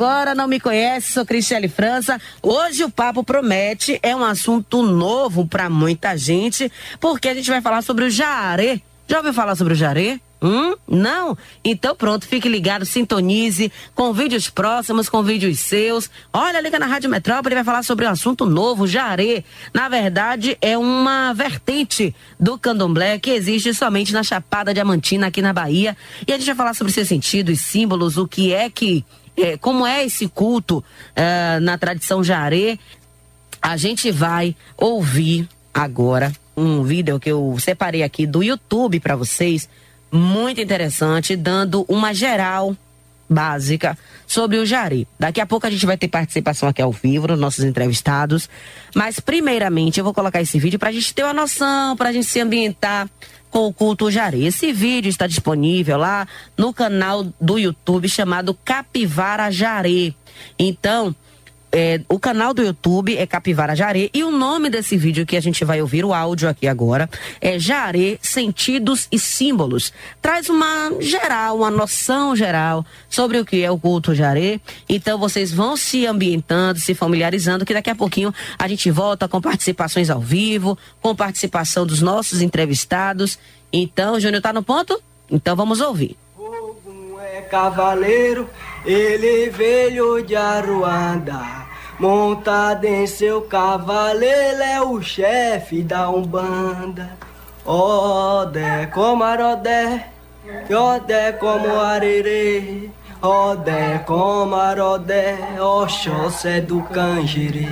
agora, não me conhece, sou Cristiane França. Hoje o papo promete, é um assunto novo para muita gente, porque a gente vai falar sobre o jaré. Já ouviu falar sobre o jaré? Hum? Não? Então pronto, fique ligado, sintonize com vídeos próximos, com vídeos seus. Olha, liga na Rádio Metrópole, vai falar sobre um assunto novo, jaré. Na verdade, é uma vertente do candomblé que existe somente na Chapada Diamantina, aqui na Bahia. E a gente vai falar sobre seus sentidos, símbolos, o que é que. É, como é esse culto é, na tradição jaré. A gente vai ouvir agora um vídeo que eu separei aqui do YouTube para vocês muito interessante, dando uma geral básica sobre o Jari. Daqui a pouco a gente vai ter participação aqui ao vivo nos nossos entrevistados, mas primeiramente eu vou colocar esse vídeo para a gente ter uma noção, para a gente se ambientar com o culto Jari. Esse vídeo está disponível lá no canal do YouTube chamado Capivara Jare. Então, é, o canal do YouTube é Capivara Jare e o nome desse vídeo que a gente vai ouvir o áudio aqui agora é Jare Sentidos e Símbolos. Traz uma geral, uma noção geral sobre o que é o culto Jare. Então vocês vão se ambientando, se familiarizando, que daqui a pouquinho a gente volta com participações ao vivo, com participação dos nossos entrevistados. Então, Júnior tá no ponto? Então vamos ouvir. é cavaleiro, ele veio de Aruanda. Montado em seu cavalo, ele é o chefe da Umbanda. Odé como Arodé, Odé como Arerê. Odé como Arodé, Oxóssi do Canjiri.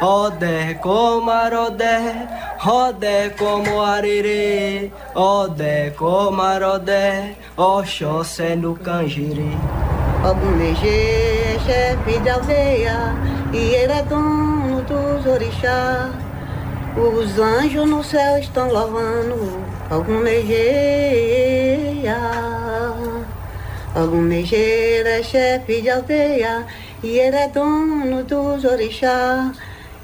Odé como Arodé, Odé como Arerê. Odé como Arodé, Oxóssi do Canjiri. Algum Megê, chefe de aldeia, e ele é dono dos orixás. Os anjos no céu estão louvando algum Megeia. Algum Megeira é chefe de aldeia, e ele é dono dos orixás.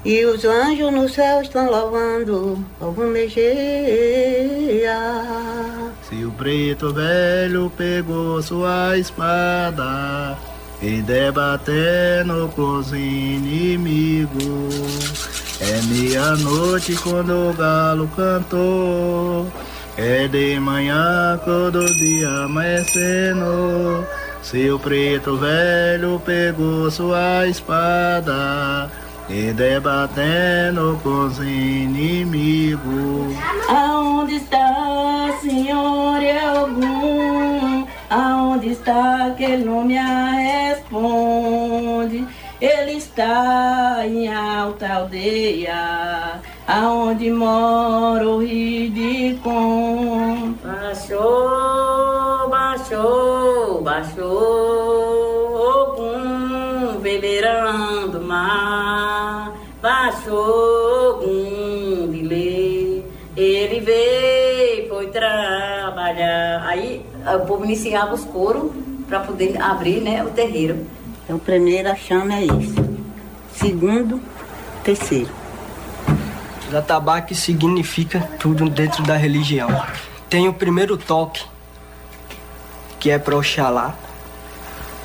E os anjos no céu estão louvando algum Megeia. Se o preto velho pegou sua espada e debatendo com os inimigos, é meia-noite quando o galo cantou, é de manhã quando o dia amanhecendo. Se o preto velho pegou sua espada e debatendo com os inimigos. Aonde está, Senhor, é algum? Aonde está que ele não me responde? Ele está em alta aldeia, aonde mora o Ridicom. Baixou, baixou, baixou, Ogum, beberando mar. Baixou, Ogum, de. Ele veio, foi trabalhar. Aí o povo iniciava os coros para poder abrir né, o terreiro. Então, primeiro a chama é isso. Segundo, terceiro. Jatabaque significa tudo dentro da religião. Tem o primeiro toque, que é para Oxalá.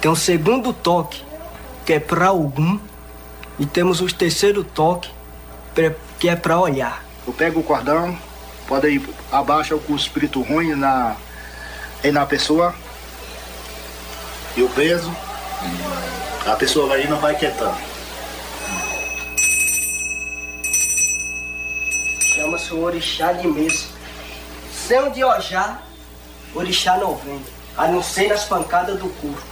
Tem o segundo toque, que é para Ogum. E temos o terceiro toque, que é para olhar. Eu pego o cordão, pode ir, abaixa o espírito ruim na, aí na pessoa. E o peso. A pessoa vai indo, vai quietando. Chama-se o orixá de mesa. Sem de Ojá, orixá não vem, a não ser nas pancadas do couro.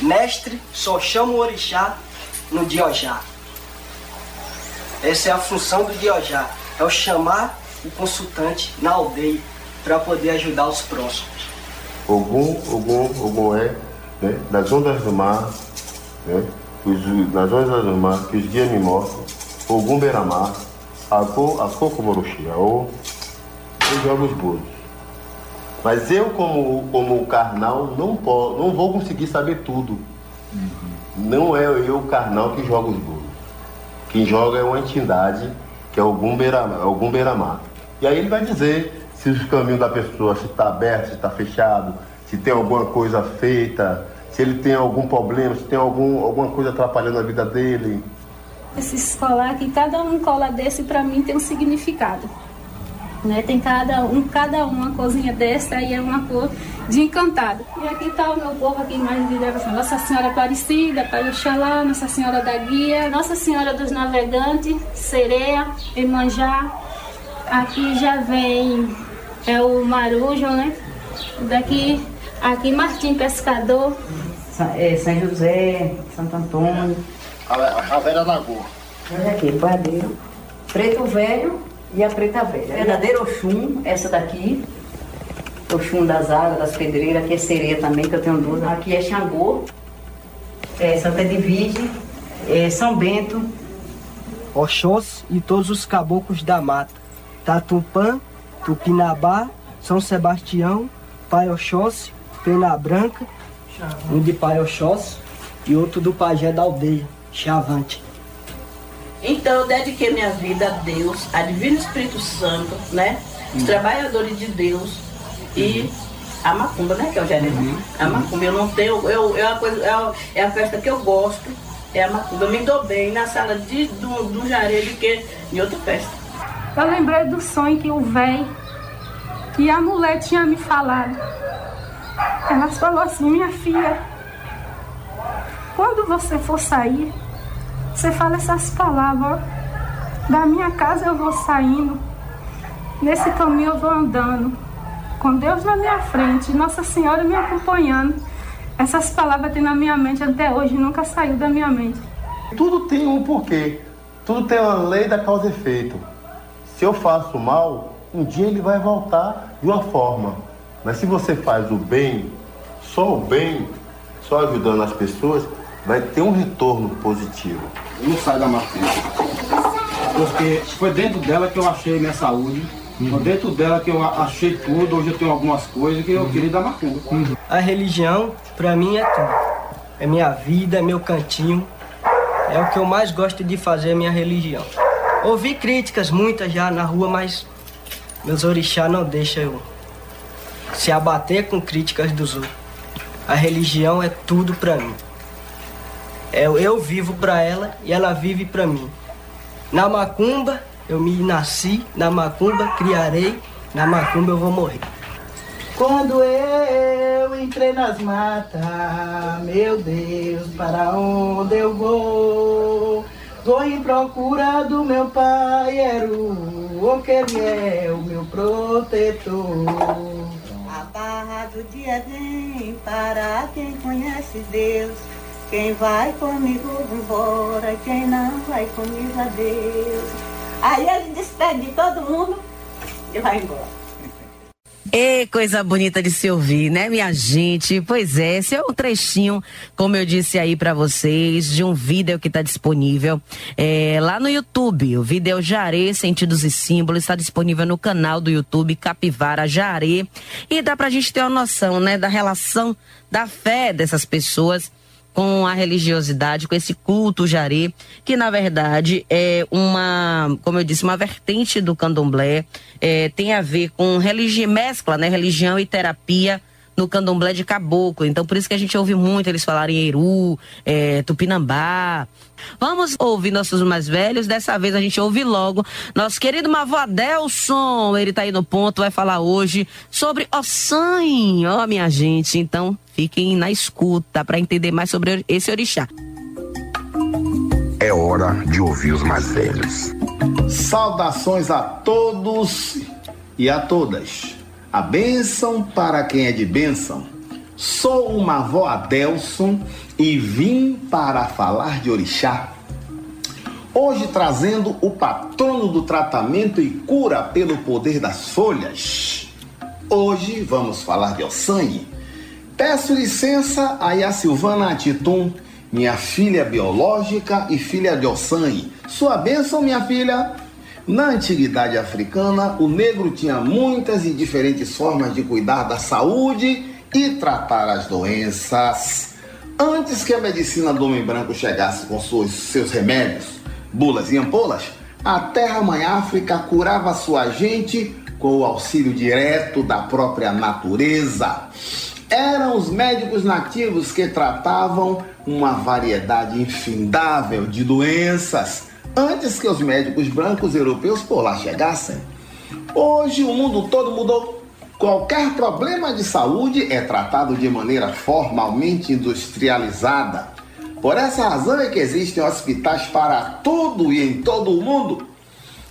Mestre só chama o orixá no Diojá. Essa é a função do Diojá, é o chamar o consultante na aldeia para poder ajudar os próximos. Ogum, Ogum, Ogum é, né? nas ondas do mar, né? os, nas ondas do mar, que os guias me mostram, Ogum Beramar, Ako, Akoko Moroshi, Aô, eu jogo os bolos. Mas eu, como, como carnal, não, po, não vou conseguir saber tudo. Não é eu, carnal, que joga os bolos. Quem joga é uma entidade, que é algum Beramar. Algum Beramar. E aí ele vai dizer se os caminhos da pessoa, se está aberto, se está fechado, se tem alguma coisa feita, se ele tem algum problema, se tem algum, alguma coisa atrapalhando a vida dele. Esses colar que cada um cola desse para mim tem um significado. Né? Tem cada um, cada uma cozinha dessa aí é uma cor de encantado. E aqui está o meu povo aqui mais de devoção. Nossa Senhora Aparecida, Pai Oxalá, Nossa Senhora da Guia, Nossa Senhora dos Navegantes, Sereia, Emanjá. Aqui já vem é o Marujo, né? Daqui, aqui Martim Pescador. É, São José, Santo Antônio. A, a Vera Lagoa. Olha aqui, padeiro. Preto Velho e a Preta Velha. Verdadeiro Oxum, essa daqui. Oxum das águas, das pedreiras. Aqui é sereia também, que eu tenho duas. Aqui é Xangô. É Santa Divide. É São Bento. Oxós e todos os caboclos da mata. Tatupã, Tupinabá, São Sebastião, Pai Oxóssi, Pena Branca, um de Pai Oxóssi e outro do pajé da aldeia, Chavante. Então eu dediquei minha vida a Deus, a Divino Espírito Santo, né? Os trabalhadores de Deus e a macumba, né? Que é o gerente. A macumba, eu não tenho, eu, é, a coisa, é, a, é a festa que eu gosto, é a macumba. Eu me dou bem na sala de, do, do Jare do que em outra festa. Eu lembrei do sonho que o véi, que a mulher tinha me falado. Ela falou assim, minha filha, quando você for sair, você fala essas palavras, ó. Da minha casa eu vou saindo, nesse caminho eu vou andando, com Deus na minha frente, Nossa Senhora me acompanhando. Essas palavras têm na minha mente até hoje, nunca saiu da minha mente. Tudo tem um porquê. Tudo tem uma lei da causa e efeito. Se eu faço mal, um dia ele vai voltar de uma forma. Mas se você faz o bem, só o bem, só ajudando as pessoas, vai ter um retorno positivo. não sai da macumba. Porque foi dentro dela que eu achei minha saúde. Foi dentro dela que eu achei tudo. Hoje eu tenho algumas coisas que eu queria da macumba. A religião, pra mim, é tudo. É minha vida, é meu cantinho. É o que eu mais gosto de fazer, é minha religião. Ouvi críticas, muitas já na rua, mas meus orixás não deixam eu se abater com críticas dos outros. A religião é tudo pra mim. Eu, eu vivo pra ela e ela vive pra mim. Na macumba, eu me nasci, na macumba criarei, na macumba eu vou morrer. Quando eu entrei nas matas, meu Deus, para onde eu vou? Vou em procura do meu pai, Eru, que ele é o meu protetor. A barra do dia vem para quem conhece Deus. Quem vai comigo embora, quem não vai comigo adeus. Aí ele despede de todo mundo e vai embora. E coisa bonita de se ouvir, né, minha gente? Pois é, esse é um trechinho, como eu disse aí pra vocês, de um vídeo que tá disponível é, lá no YouTube. O vídeo Jaré, Sentidos e Símbolos, está disponível no canal do YouTube Capivara Jaré. E dá pra gente ter uma noção, né, da relação da fé dessas pessoas com a religiosidade, com esse culto jaré, que na verdade é uma, como eu disse, uma vertente do candomblé, é, tem a ver com religião, mescla, né, religião e terapia no candomblé de caboclo. Então por isso que a gente ouve muito eles falarem Eru, é, Tupinambá. Vamos ouvir nossos mais velhos. Dessa vez a gente ouve logo nosso querido Mavô Adelson. Ele tá aí no ponto, vai falar hoje sobre Ossan. Ó, minha gente. Então fiquem na escuta para entender mais sobre esse orixá. É hora de ouvir os mais velhos. Saudações a todos e a todas. A bênção para quem é de bênção. Sou o Mavó Adelson e vim para falar de orixá. Hoje trazendo o patrono do tratamento e cura pelo poder das folhas. Hoje vamos falar de Ossangue. Peço licença a Ia Silvana Atitum, minha filha biológica e filha de Ossangue. Sua bênção, minha filha. Na antiguidade africana, o negro tinha muitas e diferentes formas de cuidar da saúde e tratar as doenças. Antes que a medicina do homem branco chegasse com seus, seus remédios, bulas e ampolas, a terra-mãe África curava sua gente com o auxílio direto da própria natureza. Eram os médicos nativos que tratavam uma variedade infindável de doenças antes que os médicos brancos europeus por lá chegassem. Hoje o mundo todo mudou. Qualquer problema de saúde é tratado de maneira formalmente industrializada. Por essa razão é que existem hospitais para tudo e em todo o mundo.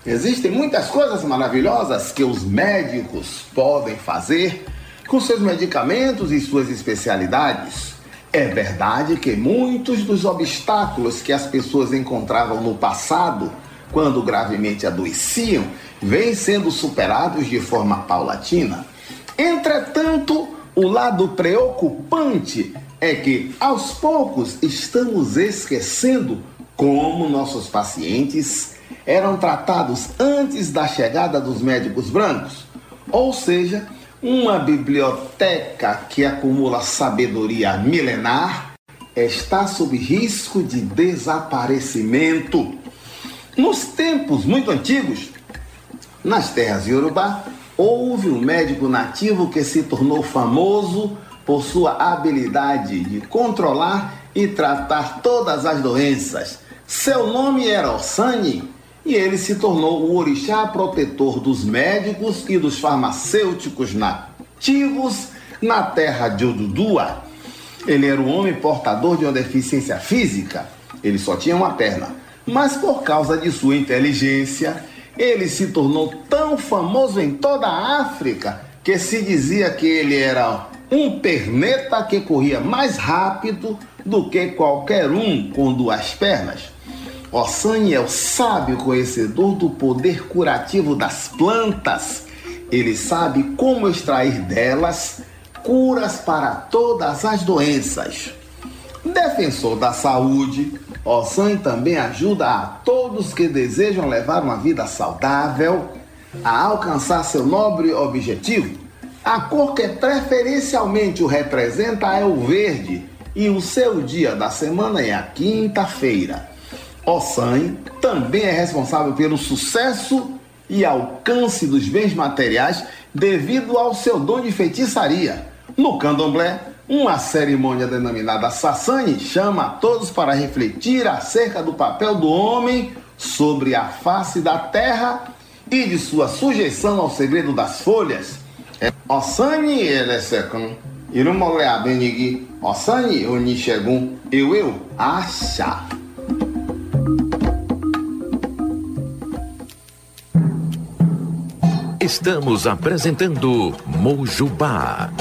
Existem muitas coisas maravilhosas que os médicos podem fazer com seus medicamentos e suas especialidades. É verdade que muitos dos obstáculos que as pessoas encontravam no passado, quando gravemente adoeciam, vêm sendo superados de forma paulatina. Entretanto, o lado preocupante é que, aos poucos, estamos esquecendo como nossos pacientes eram tratados antes da chegada dos médicos brancos. Ou seja, uma biblioteca que acumula sabedoria milenar está sob risco de desaparecimento. Nos tempos muito antigos, nas terras Yorubá, houve um médico nativo que se tornou famoso por sua habilidade de controlar e tratar todas as doenças. Seu nome era Osani e ele se tornou o orixá protetor dos médicos e dos farmacêuticos nativos na terra de Odudua. Ele era um homem portador de uma deficiência física, ele só tinha uma perna, mas por causa de sua inteligência, ele se tornou tão famoso em toda a África que se dizia que ele era um perneta que corria mais rápido do que qualquer um com duas pernas. Ossan é o sábio conhecedor do poder curativo das plantas. Ele sabe como extrair delas curas para todas as doenças. Defensor da saúde, Ossan também ajuda a todos que desejam levar uma vida saudável a alcançar seu nobre objetivo. A cor que preferencialmente o representa é o verde e o seu dia da semana é a quinta-feira. Ossan também é responsável pelo sucesso e alcance dos bens materiais devido ao seu dom de feitiçaria. No candomblé, uma cerimônia denominada Sassani chama a todos para refletir acerca do papel do homem sobre a face da terra e de sua sujeição ao segredo das folhas. É Osani elesekun, irumole abenigi, Osani onishegun, eu, acha. Estamos apresentando Mojubá.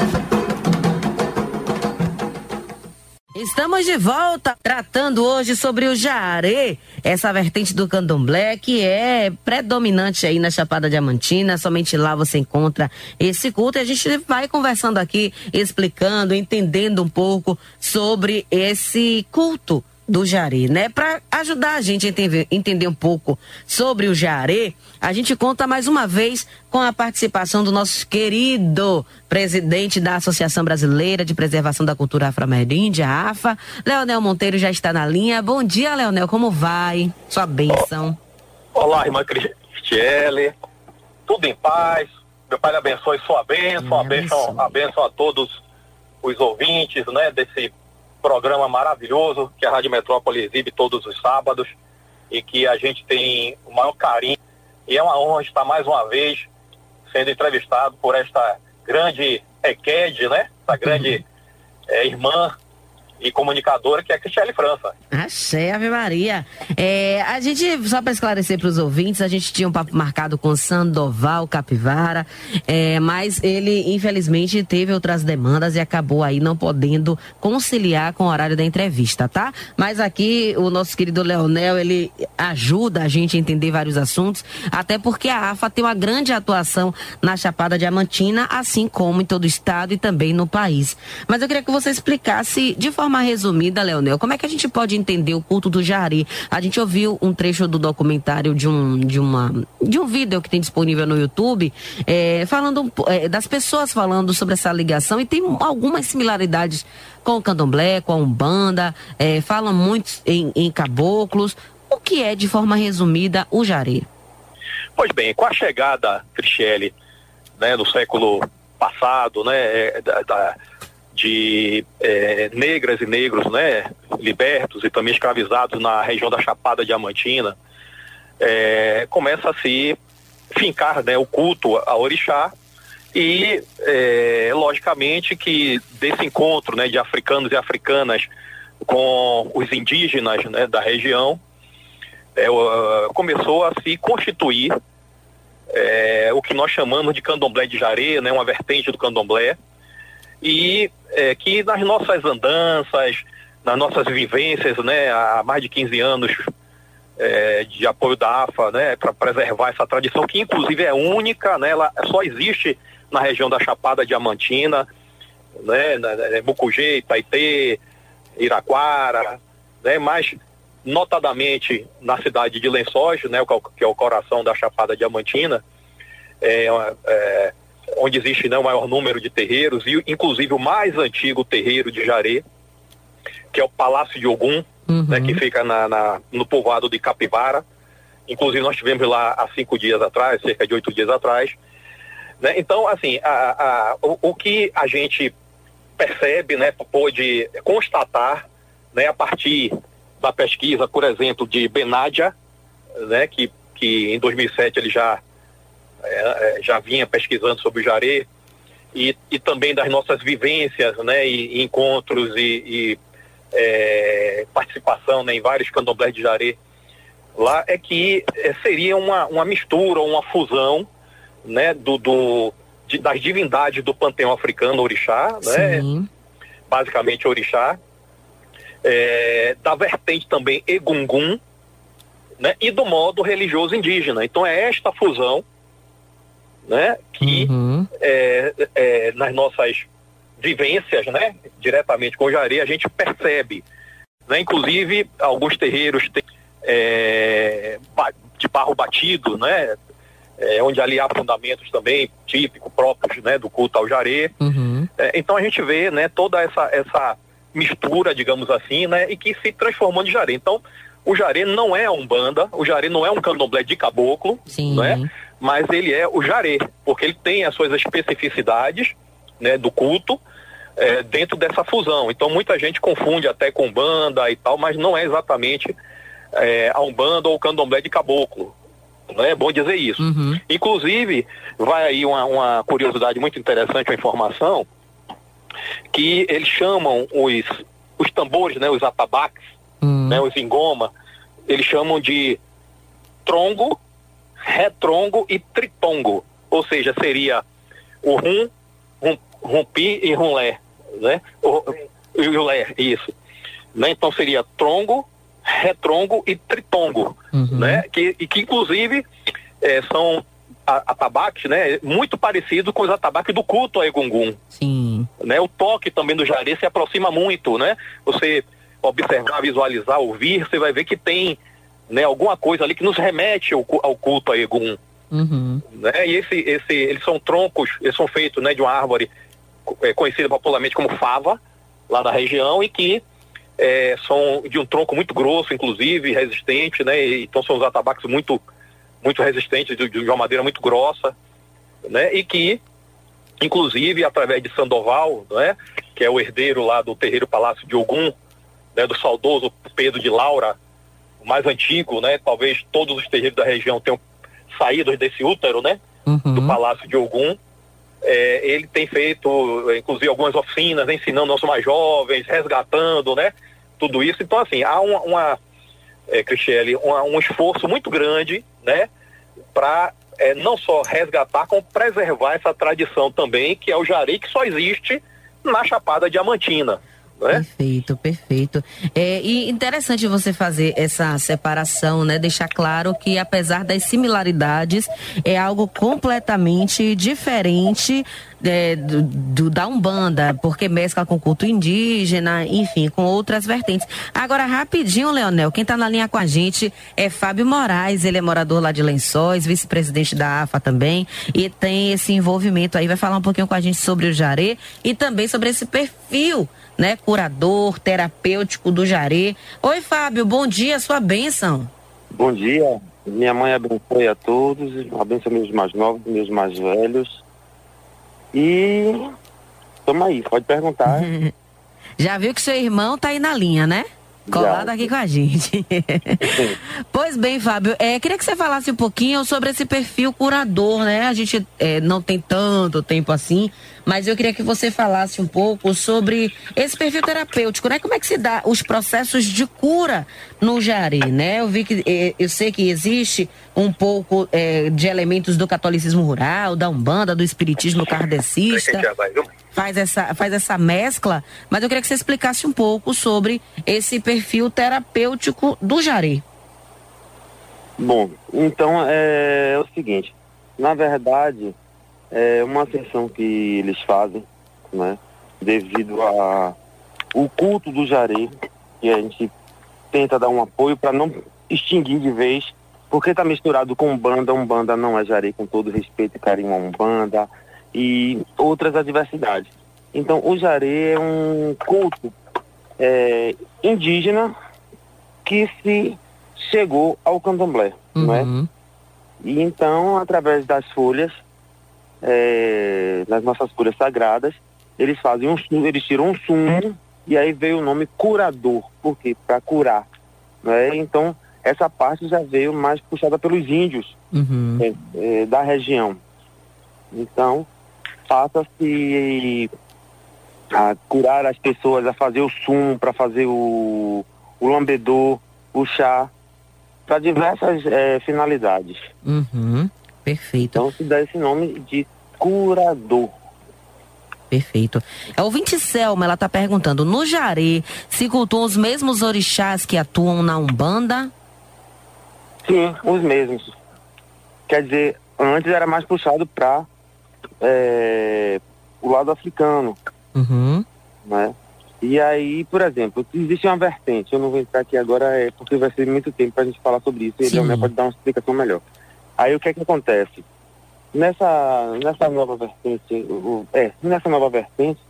Estamos de volta tratando hoje sobre o jaré, essa vertente do candomblé que é predominante aí na Chapada Diamantina, somente lá você encontra esse culto e a gente vai conversando aqui, explicando, entendendo um pouco sobre esse culto do Jaré, né? Para ajudar a gente a entender, entender um pouco sobre o Jaré, a gente conta mais uma vez com a participação do nosso querido presidente da Associação Brasileira de Preservação da Cultura Afro-Ameríndia, AFA, Leonel Monteiro já está na linha. Bom dia, Leonel, como vai? Sua bênção. Olá, irmã Cristiele, tudo em paz. Meu pai abençoe sua bênção, a bênção, a bênção a todos os ouvintes, né, desse programa maravilhoso que a Rádio Metrópole exibe todos os sábados e que a gente tem o maior carinho. E é uma honra estar mais uma vez sendo entrevistado por esta grande EQED, né? Essa grande é, irmã e comunicadora que é a Cristiane França. Achei, Ave Maria. É, a gente, só para esclarecer para os ouvintes, a gente tinha um papo marcado com Sandoval Capivara, é, mas ele, infelizmente, teve outras demandas e acabou aí não podendo conciliar com o horário da entrevista, tá? Mas aqui o nosso querido Leonel, ele ajuda a gente a entender vários assuntos, até porque a AFA tem uma grande atuação na Chapada Diamantina, assim como em todo o estado e também no país. Mas eu queria que você explicasse de forma forma resumida, Leonel, como é que a gente pode entender o culto do Jari? A gente ouviu um trecho do documentário de um, de uma, de um vídeo que tem disponível no YouTube, é, falando é, das pessoas falando sobre essa ligação e tem algumas similaridades com o candomblé, com a umbanda, é, falam muito em, em caboclos. O que é, de forma resumida, o Jari? Pois bem, com a chegada, Cristiele, né, do século passado, né, é, da, da de é, negras e negros, né, libertos e também escravizados na região da Chapada Diamantina, é, começa a se fincar né, o culto a orixá e é, logicamente que desse encontro né, de africanos e africanas com os indígenas né, da região é, começou a se constituir é, o que nós chamamos de candomblé de jaré, né, uma vertente do candomblé, e é, que nas nossas andanças, nas nossas vivências, né, há mais de 15 anos é, de apoio da AFA, né, para preservar essa tradição que inclusive é única, né, ela só existe na região da Chapada Diamantina, né, Mucugê, Itaitê, Iraquara, né, mas notadamente na cidade de Lençóis, né, que é o coração da Chapada Diamantina, é, é, onde existe né, o maior número de terreiros, e inclusive o mais antigo terreiro de Jaré, que é o Palácio de Ogum, uhum. né, que fica na, na, no povoado de Capivara. Inclusive nós tivemos lá há cinco dias atrás, cerca de oito dias atrás. Né? Então, assim, a, a, o, o, que a gente percebe, né, pôde constatar, né, a partir da pesquisa, por exemplo, de Benadia, né, que, que em 2007 ele já é, é, já vinha pesquisando sobre o Jaré e, e também das nossas vivências, né, e, e encontros e, e é, participação né, em vários candomblés de Jaré lá é que é, seria uma, uma mistura, uma fusão, né, do, do de, das divindades do panteão africano orixá, né, basicamente orixá, é, da vertente também egungun, né, e do modo religioso indígena. Então é esta fusão né? Que uhum. é, é, nas nossas vivências, né? Diretamente com o Jari, a gente percebe, né? Inclusive, alguns terreiros têm é, de barro batido, né? É, onde ali há fundamentos também típicos, próprios, né? Do culto ao Jaré. Uhum. É, então a gente vê, né? Toda essa, essa mistura, digamos assim, né? E que se transformou em Jaré. Então, o Jaré não é a Umbanda, o Jaré não é um candomblé de caboclo, Sim. né? Mas ele é o Jaré, porque ele tem as suas especificidades né, do culto é, dentro dessa fusão. Então muita gente confunde até com Umbanda e tal, mas não é exatamente é, a Umbanda ou o candomblé de caboclo. Não é bom dizer isso. Uhum. Inclusive, vai aí uma, uma curiosidade muito interessante, uma informação, que eles chamam os, os tambores, né, os atabaques, uhum. né, os engoma, eles chamam de trongo, retrongo e tritongo. Ou seja, seria o rum, rum rumpi e rumlé, né? O, e o lé, isso. Né? Então seria trongo, retrongo e tritongo, uhum. né? Que, e que inclusive é, são atabaques, né? Muito parecido com os atabaques do culto a Egungun. Sim. Né? O toque também do jaré se aproxima muito, né? Você observar, visualizar, ouvir, você vai ver que tem né, alguma coisa ali que nos remete ao, ao culto a Egum. Uhum. Né? E esse, esse, eles são troncos, eles são feitos né, de uma árvore é, conhecida popularmente como fava, lá da região, e que é, são de um tronco muito grosso, inclusive, resistente, né? E, então são os atabaques muito, muito resistentes, de, de, uma madeira muito grossa, né? E que, inclusive, através de Sandoval, né? Que é o herdeiro lá do terreiro Palácio de Ogum, né? Do saudoso Pedro de Laura, mais antigo, né? Talvez todos os terreiros da região tenham saído desse útero, né? Uhum. Do Palácio de Ogum. É, ele tem feito, inclusive, algumas oficinas, ensinando nossos mais jovens, resgatando, né? Tudo isso. Então, assim, há uma, uma é, Cristiane, um esforço muito grande, né? Para é, não só resgatar, como preservar essa tradição também, que é o jari que só existe na Chapada Diamantina. Né? Perfeito, perfeito. É, e interessante você fazer essa separação, né? Deixar claro que apesar das similaridades, é algo completamente diferente é, do, do, da Umbanda, porque mescla com culto indígena, enfim, com outras vertentes. Agora, rapidinho, Leonel, quem está na linha com a gente é Fábio Moraes, ele é morador lá de Lençóis, vice-presidente da AFA também, e tem esse envolvimento aí, vai falar um pouquinho com a gente sobre o Jaré e também sobre esse perfil né, curador, terapêutico do Jaré. Oi, Fábio, bom dia, sua bênção. Bom dia, minha mãe abençoe a todos, abençoe meus mais novos, meus mais velhos. E Toma aí, pode perguntar. Já viu que seu irmão tá aí na linha, né? Colado Já. aqui com a gente. pois bem, Fábio, é, queria que você falasse um pouquinho sobre esse perfil curador, né? A gente é, não tem tanto tempo assim, mas eu queria que você falasse um pouco sobre esse perfil terapêutico, né? Como é que se dá os processos de cura no Jari, né? Eu vi que, é, eu sei que existe um pouco é, de elementos do catolicismo rural, da Umbanda, do espiritismo kardecista faz essa, faz essa mescla, mas eu queria que você explicasse um pouco sobre esse perfil terapêutico do Jari. Bom, então é, é o seguinte, na verdade, é uma sessão que eles fazem, né, devido a o culto do Jari, que a gente tenta dar um apoio para não extinguir de vez, porque está misturado com Umbanda, Umbanda não é Jari, com todo respeito e carinho a Umbanda, e outras adversidades. Então, o Jari é um culto é, indígena que se chegou ao candomblé, não é? E então, através das folhas, é, das nossas folhas sagradas, eles fazem um sumo, eles tiram um sumo e aí veio o nome curador, por quê? Para curar, não é? Então, essa parte já veio mais puxada pelos índios é, é, da região. Então, passa-se a curar as pessoas, a fazer o sumo, para fazer o, o lambedor, o chá, para diversas eh, finalidades. Uhum. Perfeito. Então se dá esse nome de curador. Perfeito. A ouvinte Selma, ela tá perguntando, no Jari se cultuam os mesmos orixás que atuam na Umbanda? Sim, os mesmos. Quer dizer, antes era mais puxado para o lado africano, Uhum. né? E aí, por exemplo, existe uma vertente, eu não vou entrar aqui agora, é porque vai ser muito tempo para a gente falar sobre isso, e Sim. ele pode dar uma explicação melhor. Aí o que é que acontece? Nessa, nessa nova vertente, o- é, nessa nova vertente,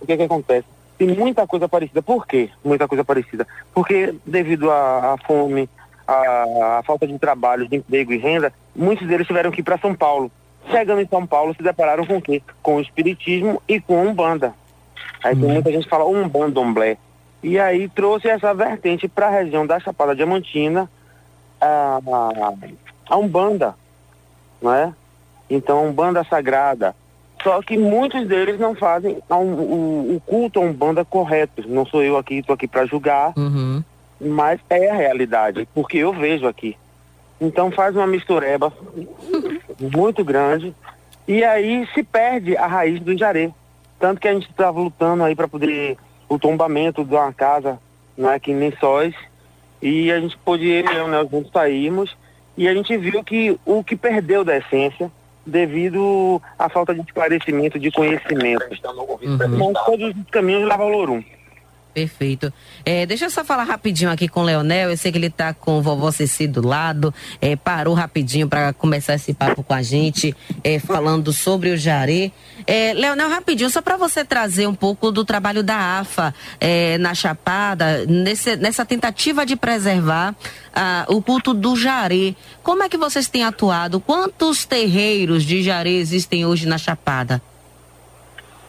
o que é que acontece? Tem muita coisa parecida. Por quê? Muita coisa parecida. Porque devido à fome, à, falta de trabalho, de emprego e renda, muitos deles tiveram que ir para São Paulo. Chegando em São Paulo, se depararam com o quê? Com o espiritismo e com a Umbanda. Aí tem muita gente que fala umbandomblé. E aí trouxe essa vertente para a região da Chapada Diamantina, a, a, Umbanda, não é? Então, Umbanda sagrada. Só que muitos deles não fazem a um- o, o culto a Umbanda correto. Não sou eu aqui, estou aqui para julgar, Uhum. mas é a realidade, porque eu vejo aqui. Então faz uma mistureba muito grande e aí se perde a raiz do jaré. Tanto que a gente estava lutando aí para poder o tombamento de uma casa, não é aqui em Lençóis, e a gente pôde, eu e o Leonel juntos saímos, e a gente viu que o que perdeu da essência devido à falta de esclarecimento, de conhecimento. Mas todos os caminhos levam ao Lorum. Perfeito. É, deixa eu só falar rapidinho aqui com o Leonel. Eu sei que ele tá com o vovó Ceci do lado. É, parou rapidinho para começar esse papo com a gente, é, falando sobre o Jaré. Leonel, rapidinho, só para você trazer um pouco do trabalho da AFA é, na Chapada, nesse- nessa tentativa de preservar ah, o culto do Jaré. Como é que vocês têm atuado? Quantos terreiros de Jaré existem hoje na Chapada?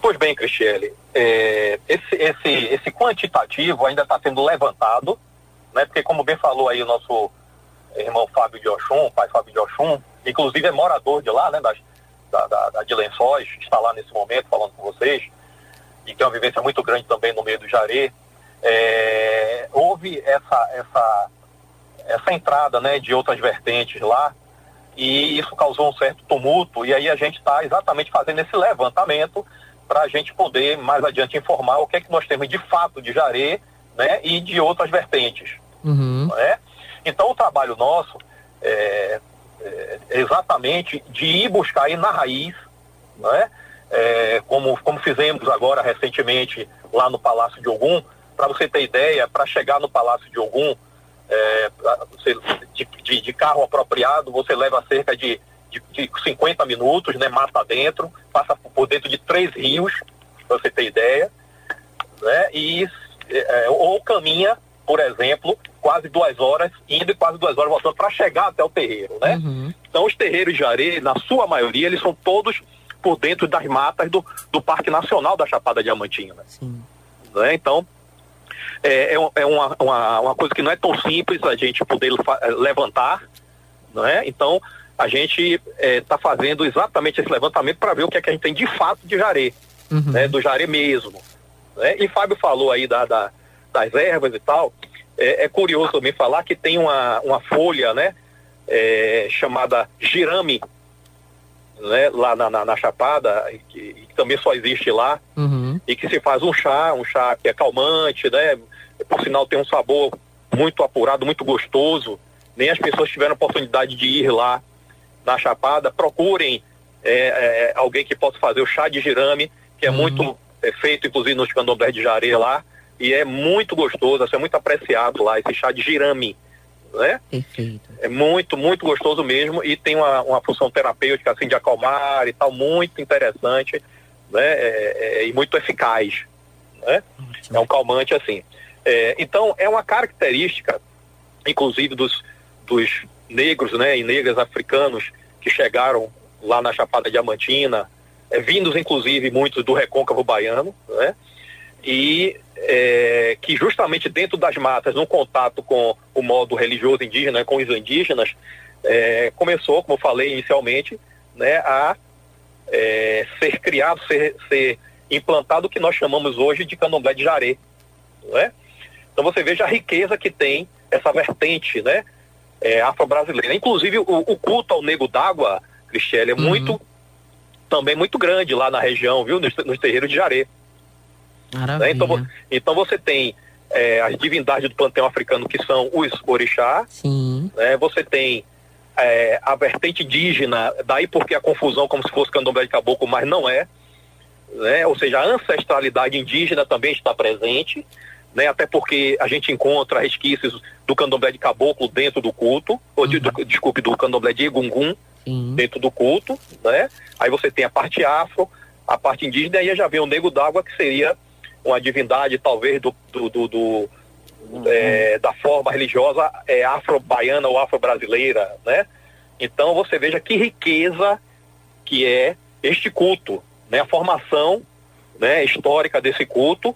Pois bem, Cristiane, é, esse, esse, esse quantitativo ainda está sendo levantado, né? Porque como bem falou aí o nosso irmão Fábio de Oxum, pai Fábio de Oxum, inclusive é morador de lá, né? Das, da, da, da de Lençóis, está lá nesse momento falando com vocês, e tem uma vivência muito grande também no meio do Jaré. É, houve essa, essa, essa entrada né, de outras vertentes lá, e isso causou um certo tumulto, e aí a gente está exatamente fazendo esse levantamento para a gente poder mais adiante informar o que é que nós temos de fato de Jaré né, e de outras vertentes. Uhum. não é? Então o trabalho nosso é, é exatamente de ir buscar aí na raiz, não é? Como, como fizemos agora recentemente lá no Palácio de Ogum, para você ter ideia, para chegar no Palácio de Ogum, é, de, de- de carro apropriado, você leva cerca de, de, de 50 minutos, né, mata dentro, passa por dentro de três rios, para você ter ideia, né, e é, ou caminha, por exemplo, quase duas horas, indo e quase duas horas voltando para chegar até o terreiro, né? Então os terreiros de areia, na sua maioria, eles são todos por dentro das matas do, do Parque Nacional da Chapada Diamantina. Né? Então, é, é, é uma, uma, uma coisa que não é tão simples a gente poder eh, levantar, não é? Então, a gente está fazendo exatamente esse levantamento para ver o que é que a gente tem de fato de jaré, né? do jaré mesmo. Né? E Fábio falou aí da, da- das ervas e tal. É, é curioso também falar que tem uma, uma folha, né? é, chamada girame, né? Lá na, na, na Chapada, que, que também só existe lá e que se faz um chá, um chá que é calmante, né? Por sinal tem um sabor muito apurado, muito gostoso. Nem as pessoas tiveram oportunidade de ir lá na Chapada, procurem é, é, alguém que possa fazer o chá de girame, que é muito é, feito inclusive nos candomblés de Jaré lá, e é muito gostoso, assim, é muito apreciado lá, esse chá de girame, né? Perfeito. É muito, muito gostoso mesmo e tem uma, uma função terapêutica assim de acalmar e tal, muito interessante, né? É, é, e muito eficaz, né? É um calmante assim. É, então é uma característica, inclusive dos, dos negros, né, e negras africanos que chegaram lá na Chapada Diamantina, é, vindos inclusive muitos do recôncavo baiano, né? e é, que justamente dentro das matas, no contato com o modo religioso indígena, com os indígenas, é, começou, como eu falei inicialmente, né, a é, ser criado, ser, ser implantado o que nós chamamos hoje de candomblé de jaré. Não é? Então você veja a riqueza que tem essa vertente né, é, afro-brasileira. Inclusive o, o culto ao nego d'água, Cristiane, é muito também muito grande lá na região, viu? Nos, nos terreiros de jaré. Né? Então, então você tem é, as divindades do panteão africano que são os orixá, né? você tem é, a vertente indígena, daí porque a confusão como se fosse candomblé de caboclo, mas não é, né? ou seja, a ancestralidade indígena também está presente, né? até porque a gente encontra resquícios do candomblé de caboclo dentro do culto, ou de, do, desculpe, do candomblé de Egungun dentro do culto, né? aí você tem a parte afro, a parte indígena, e aí já vem o nego d'água, que seria uma divindade talvez do, do, do- do, é, da forma religiosa é, afro-baiana ou afro-brasileira, né? Então você veja que riqueza que é este culto, né? A formação né, histórica desse culto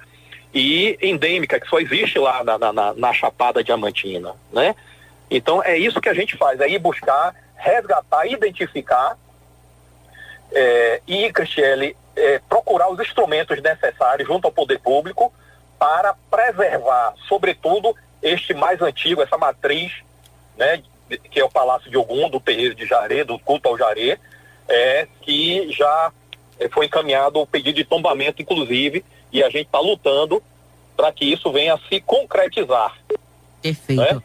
e endêmica, que só existe lá na, na- na- Chapada Diamantina, né? Então é isso que a gente faz, é ir buscar, resgatar, identificar é, e, Cristiane, é, procurar os instrumentos necessários junto ao poder público para preservar, sobretudo, este mais antigo, essa matriz, né, que é o Palácio de Ogum, do terreiro de Jaré, do culto ao Jaré, é, que já é, foi encaminhado o pedido de tombamento, inclusive, e a gente está lutando para que isso venha a se concretizar. Perfeito.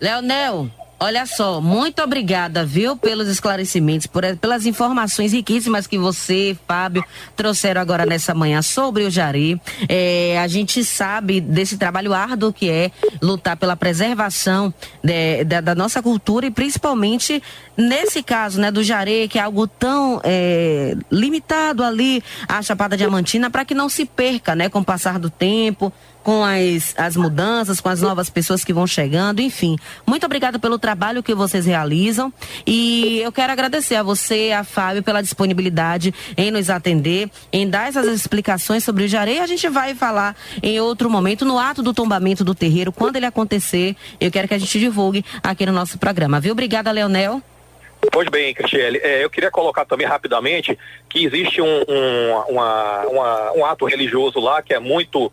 Leonel, olha só, muito obrigada, viu, pelos esclarecimentos, por, pelas informações riquíssimas que você, Fábio, trouxeram agora nessa manhã sobre o Jari. É, a gente sabe desse trabalho árduo que é lutar pela preservação da, da nossa cultura e principalmente nesse caso, né, do Jare, que é algo tão é, limitado ali à Chapada Diamantina, para que não se perca, né, com o passar do tempo, com as, as mudanças, com as novas pessoas que vão chegando, enfim. Muito obrigada pelo trabalho que vocês realizam e eu quero agradecer a você, a Fábio, pela disponibilidade em nos atender, em dar essas explicações sobre o Jarei. A gente vai falar em outro momento, no ato do tombamento do terreiro, quando ele acontecer, eu quero que a gente divulgue aqui no nosso programa, viu? Obrigada, Leonel. Pois bem, Cristiane, é, eu queria colocar também rapidamente que existe um, um, uma- uma- um ato religioso lá que é muito.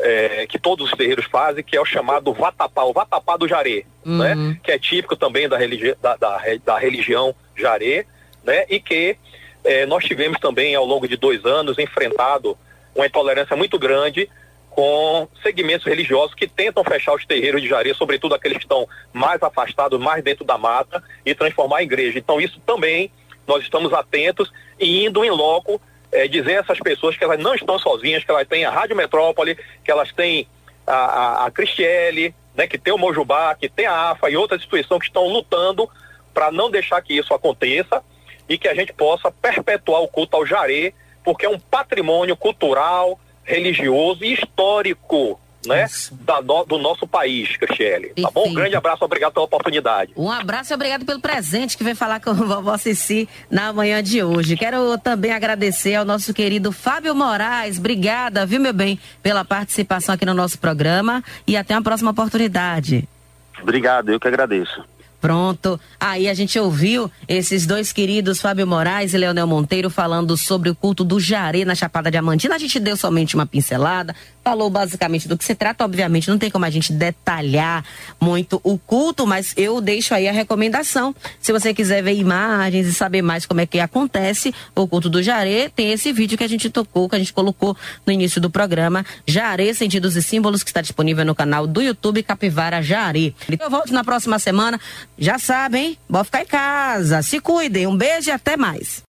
É, que todos os terreiros fazem, que é o chamado vatapá, o vatapá do jaré, né? Que é típico também da, religi da, da, da religião jaré, né? E que é, nós tivemos também ao longo de dois anos enfrentado uma intolerância muito grande com segmentos religiosos que tentam fechar os terreiros de Jari, sobretudo aqueles que estão mais afastados, mais dentro da mata, e transformar em igreja. Então isso também nós estamos atentos e indo em loco eh, dizer a essas pessoas que elas não estão sozinhas, que elas têm a Rádio Metrópole, que elas têm a, a, a Cristiele, né, que tem o Mojubá, que tem a AFA e outras instituições que estão lutando para não deixar que isso aconteça e que a gente possa perpetuar o culto ao Jaré, porque é um patrimônio cultural, religioso e histórico né, da no- do nosso país, Cristiane. Tá bom? Um grande abraço, obrigado pela oportunidade. Um abraço e obrigado pelo presente que veio falar com a vovó Cici na manhã de hoje. Quero também agradecer ao nosso querido Fábio Moraes. Obrigada, viu, meu bem, pela participação aqui no nosso programa e até uma próxima oportunidade. Obrigado, eu que agradeço. Pronto. Aí a gente ouviu esses dois queridos, Fábio Moraes e Leonel Monteiro, falando sobre o culto do Jaré na Chapada Diamantina. A gente deu somente uma pincelada, falou basicamente do que se trata. Obviamente, não tem como a gente detalhar muito o culto, mas eu deixo aí a recomendação. Se você quiser ver imagens e saber mais como é que acontece o culto do Jaré, tem esse vídeo que a gente tocou, que a gente colocou no início do programa. Jaré, Sentidos e Símbolos, que está disponível no canal do YouTube Capivara Jaré. Eu volto na próxima semana. Já sabem, vão ficar em casa. Se cuidem. Um beijo e até mais.